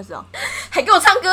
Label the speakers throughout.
Speaker 1: 开始哦。
Speaker 2: 还给我唱歌。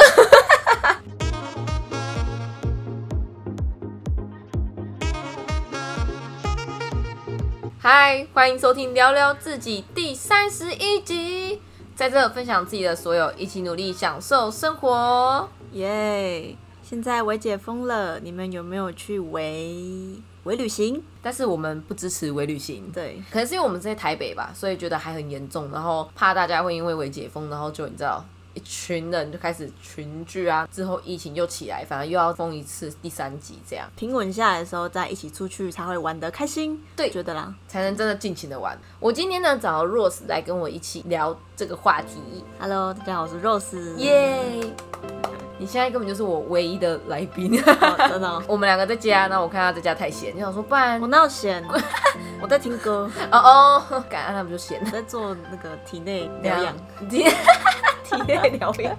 Speaker 2: 嗨，欢迎收听《聊聊自己》第三十一集，在这分享自己的所有，一起努力享受生活。
Speaker 1: 耶！现在微解封了，你们有没有去微微旅行？
Speaker 2: 但是我们不支持微旅行，
Speaker 1: 对，
Speaker 2: 可能是因为我们在台北吧，所以觉得还很严重，然后怕大家会因为微解封，然后就你知道。一群人就开始群聚啊，之后疫情又起来，反而又要封一次第三集，这样
Speaker 1: 平稳下来的时候再一起出去才会玩得开心。
Speaker 2: 对，
Speaker 1: 觉得啦，
Speaker 2: 才能真的尽情的玩。我今天呢找了 Rose 来跟我一起聊这个话题。
Speaker 1: Hello，大家好，我是 Rose。
Speaker 2: 耶！你现在根本就是我唯一的来宾，
Speaker 1: 哦真的哦，
Speaker 2: 我们两个在家，然后我看他在家太闲，就想说不然
Speaker 1: 我哪有闲？我在听歌，
Speaker 2: 哦哦，感恩他们就闲
Speaker 1: 我，在做那个体内疗养。
Speaker 2: 体 体内疗养。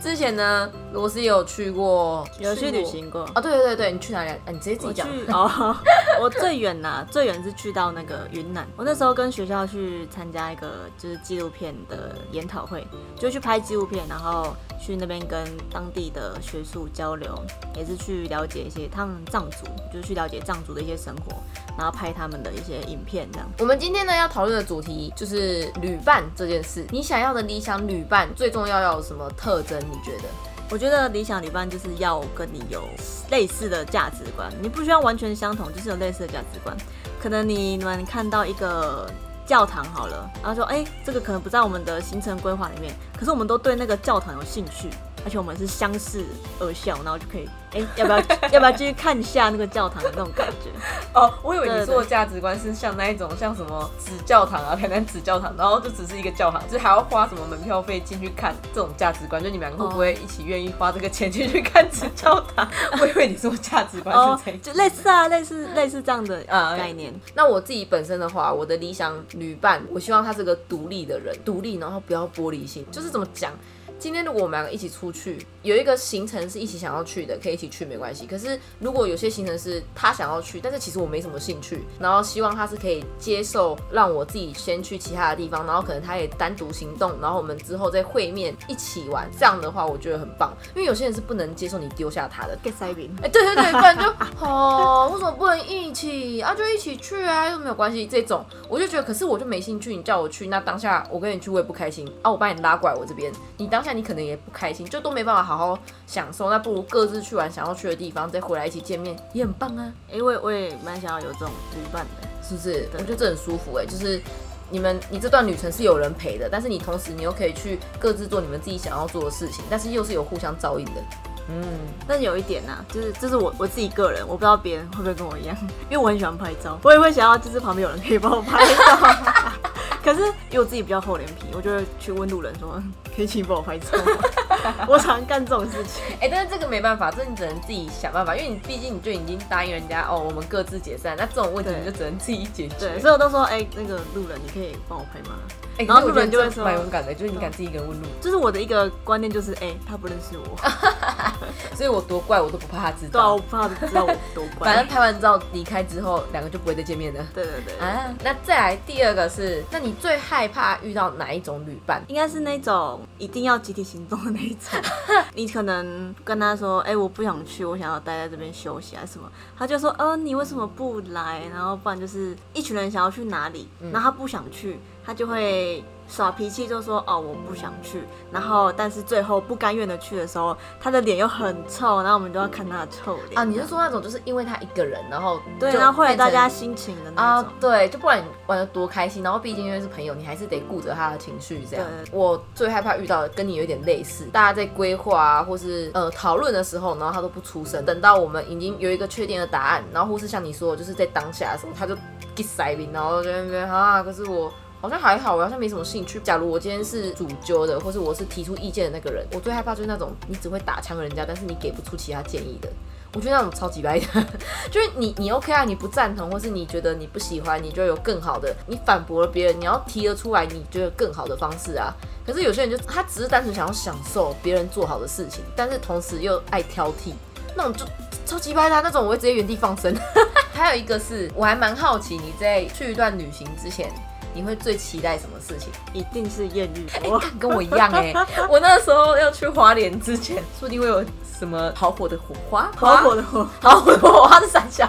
Speaker 2: 之前呢，罗斯有去过，
Speaker 1: 有去旅行过。
Speaker 2: 哦，对对对对，你去哪里啊？啊你直接自己
Speaker 1: 我
Speaker 2: 讲。
Speaker 1: 哦，我最远呐，最远是去到那个云南。我那时候跟学校去参加一个就是纪录片的研讨会，就去拍纪录片，然后去那边跟当地的学术交流，也是去了解一些他们藏族，就是去了解藏族的一些生活，然后拍他们的一些影片这样。
Speaker 2: 我们今天呢要讨论的主题就是旅伴这件事。你想要的理想旅伴最重要要有什么特征？你觉得？
Speaker 1: 我觉得理想旅伴就是要跟你有类似的价值观，你不需要完全相同，就是有类似的价值观。可能你们看到一个教堂好了，然后说，哎、这个可能不在我们的行程规划里面，可是我们都对那个教堂有兴趣，而且我们是相视而笑，然后就可以，哎、要不要 要不要继续看一下那个教堂的那种感觉？
Speaker 2: 哦，我以为你说的价值观是像那一种，像什么纸教堂啊，台南纸教堂，然后就只是一个教堂，就是还要花什么门票费进去看这种价值观，就你们两个会不会一起愿意花这个钱进去看纸教堂？我以为你说价值观
Speaker 1: 哦
Speaker 2: 是这，样。
Speaker 1: 就类似啊，类似类似这样的
Speaker 2: 啊
Speaker 1: 概念。
Speaker 2: 那我自己本身的话，我的理想女伴，我希望她是个独立的人，独立，然后不要玻璃心，就是怎么讲。今天如果我们两个一起出去，有一个行程是一起想要去的，可以一起去没关系。可是如果有些行程是他想要去，但是其实我没什么兴趣，然后希望他是可以接受让我自己先去其他的地方，然后可能他也单独行动，然后我们之后再会面一起玩，这样的话我觉得很棒。因为有些人是不能接受你丢下他的，
Speaker 1: get 塞饼，
Speaker 2: 哎、对对对，不然就哦，为什么不能一起啊？就一起去啊，又没有关系。这种我就觉得，可是我就没兴趣，你叫我去，那当下我跟你去我也不开心啊。我把你拉过来我这边，你当下你可能也不开心，就都没办法好好享受。那不如各自去玩想要去的地方，再回来一起见面，也很棒啊，
Speaker 1: 因为我也蛮想要有这种旅伴的。
Speaker 2: 是不是？我觉得这很舒服哎、就是。你们，你这段旅程是有人陪的，但是你同时你又可以去各自做你们自己想要做的事情，但是又是有互相照应的。嗯，
Speaker 1: 但是有一点呐、就是这是我我自己个人，我不知道别人会不会跟我一样，因为我很喜欢拍照，我也会想要就是旁边有人可以帮我拍照。可是因为我自己比较厚脸皮，我就会去问路人说，可以请你帮我拍照吗？我常干这种事情。
Speaker 2: 哎、但是这个没办法，这你只能自己想办法，因为你毕竟你就已经答应人家哦，我们各自解散，那这种问题
Speaker 1: 对
Speaker 2: 你就只能自己解决。
Speaker 1: 对，所以我都说，哎、那个路人，你可以帮我拍吗？
Speaker 2: 哎、
Speaker 1: 然后路人就会说
Speaker 2: 蛮勇敢的，就是你敢自己一个人问路，
Speaker 1: 就是我的一个观念，就是，哎、他不认识我，
Speaker 2: 所以我多怪我都不怕他知
Speaker 1: 对啊，
Speaker 2: 道。
Speaker 1: 我不怕他知道我多怪。
Speaker 2: 反正拍完照离开之后，两个就不会再见面了。
Speaker 1: 对对对，
Speaker 2: 啊，那再来第二个是，那你最害怕遇到哪一种旅伴？
Speaker 1: 应该是那种一定要集体行动的那一种。你可能跟他说：“哎、我不想去，我想要待在这边休息啊什么。”他就说：“呃，你为什么不来？”然后不然就是一群人想要去哪里，然后他不想去，他就会耍脾气，就说：“哦，我不想去。”然后但是最后不甘愿的去的时候，他的脸又很臭，然后我们就要看他的臭脸
Speaker 2: 啊，你是说那种就是因为他一个人，然后
Speaker 1: 对，
Speaker 2: 就
Speaker 1: 然后会有大家心情的那种啊。，
Speaker 2: 对，就不管你玩的多开心，然后毕竟因为是朋友，你还是得顾着他的情绪这样。我最害怕遇到的跟你有点类似，大家在规划啊，或是呃讨论的时候，然后他都不出声，等到我们已经有一个确定的答案，然后或是像你说的，就是在当下的时候，他就 get 塞宾，然后在那边啊，可是我。好像还好，我好像没什么兴趣。假如我今天是主揪的，或是我是提出意见的那个人，我最害怕就是那种你只会打枪人家，但是你给不出其他建议的。我觉得那种超级白的，就是你你 OK 啊，你不赞同，或是你觉得你不喜欢，你就有更好的，你反驳了别人，你要提得出来，你觉得更好的方式啊。可是有些人就他只是单纯想要享受别人做好的事情，但是同时又爱挑剔，那种就超级白的、那种我会直接原地放生。还有一个是我还蛮好奇，你在去一段旅行之前，你会最期待什么事情？
Speaker 1: 一定是艳遇
Speaker 2: 哎、
Speaker 1: 多。
Speaker 2: 干跟我一样哎、我那时候要去花莲之前，说不定会有什么好火的火花，
Speaker 1: 好火的火，
Speaker 2: 好火的火花是三峡，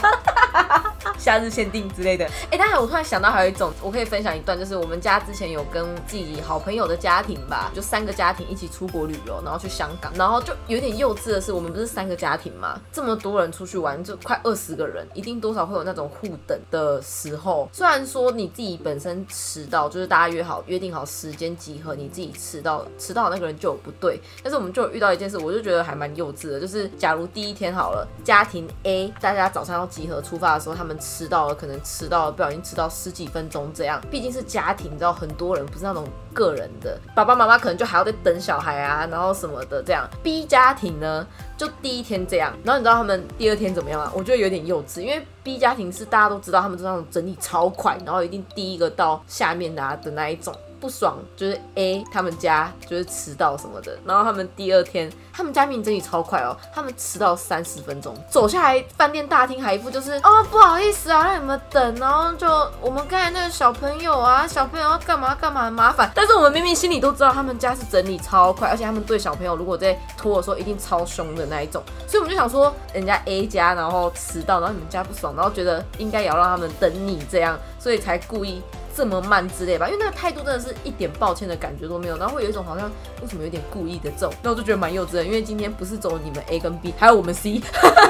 Speaker 2: 夏日限定之类的。哎、当然我突然想到还有一种，我可以分享一段，就是我们家之前有跟自己好朋友的家庭吧，就三个家庭一起出国旅游，然后去香港，然后就有点幼稚的是，我们不是三个家庭嘛，这么多人出去玩，就快二十个人，一定多少会有那种互等的时候。虽然说你自己本身迟到，就是大家约好约定好时间集合，你自己迟到，迟到那个人就有不对。但是我们就遇到一件事，我就觉得还蛮幼稚的，就是假如第一天好了，家庭 A 大家早上要集合出发的时候，他们迟迟到了，可能迟到了，不小心迟到十几分钟这样，毕竟是家庭，你知道很多人不是那种个人的，爸爸妈妈可能就还要在等小孩啊，然后什么的这样。B 家庭呢，就第一天这样，然后你知道他们第二天怎么样吗？我觉得有点幼稚，因为 B 家庭是大家都知道，他们是那种整理超快，然后一定第一个到下面的、啊、的那一种。不爽就是 A 他们家就是迟到什么的，然后他们第二天他们家明明整理超快哦，他们迟到三十分钟，走下来饭店大厅还一副就是哦不好意思啊让你们等，然后就我们刚才那个小朋友啊小朋友要干嘛干嘛很麻烦，但是我们明明心里都知道他们家是整理超快，而且他们对小朋友如果在拖的时候一定超凶的那一种，所以我们就想说人家 A 家然后迟到，然后你们家不爽，然后觉得应该也要让他们等你这样，所以才故意。这么慢之类吧，因为那个态度真的是一点抱歉的感觉都没有，然后会有一种好像为什么有点故意的这种，那我就觉得蛮幼稚的。因为今天不是走你们 A 跟 B，还有我们 C，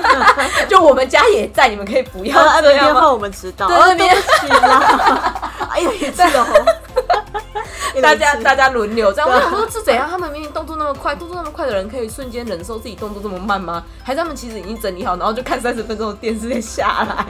Speaker 2: 就我们家也在，你们可以不要
Speaker 1: 啊，
Speaker 2: 这样吗？
Speaker 1: 明天换我们迟到，啊
Speaker 2: 对明天
Speaker 1: 对不起啦，哎呀，也是哦，
Speaker 2: 大家大
Speaker 1: 家
Speaker 2: 家轮流这样，我想说是怎样？他们明明动作那么快，动作那么快的人可以瞬间忍受自己动作这么慢吗？还是他们其实已经整理好，然后就看三十分钟的电视再下来？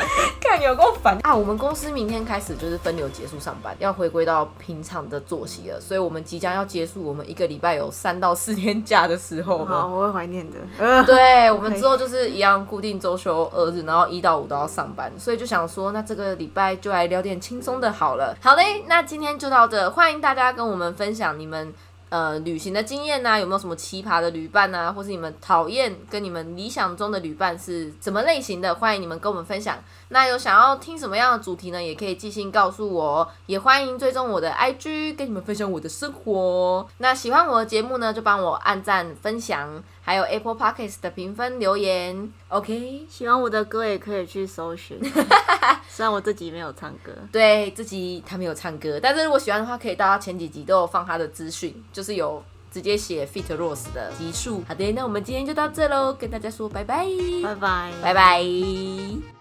Speaker 2: 看有够烦啊！我们公司明天开始就是分流结束上班，要回归到平常的作息了，所以我们即将要结束我们一个礼拜有三到四天假的时候
Speaker 1: 好，我会怀念的。呃，
Speaker 2: 对，我们之后就是一样固定周休二日，然后一到五都要上班，所以就想说，那这个礼拜就来聊点轻松的好了。好嘞，那今天就到这，欢欢迎大家跟我们分享你们。呃，旅行的经验呐、有没有什么奇葩的旅伴呐、或是你们讨厌跟你们理想中的旅伴是什么类型的？欢迎你们跟我们分享。那有想要听什么样的主题呢？也可以寄信告诉我哦，也欢迎追踪我的 IG，跟你们分享我的生活。那喜欢我的节目呢，就帮我按赞、分享，还有 Apple Podcast 的评分留言。OK，
Speaker 1: 喜欢我的歌也可以去搜寻，虽然我自己没有唱歌。
Speaker 2: 对自己他没有唱歌，但是如果喜欢的话，可以到他前几集都有放他的资讯，就是有直接写 Fit Rose 的集数。好的，那我们今天就到这喽，跟大家说拜拜，
Speaker 1: 拜拜，
Speaker 2: 拜拜。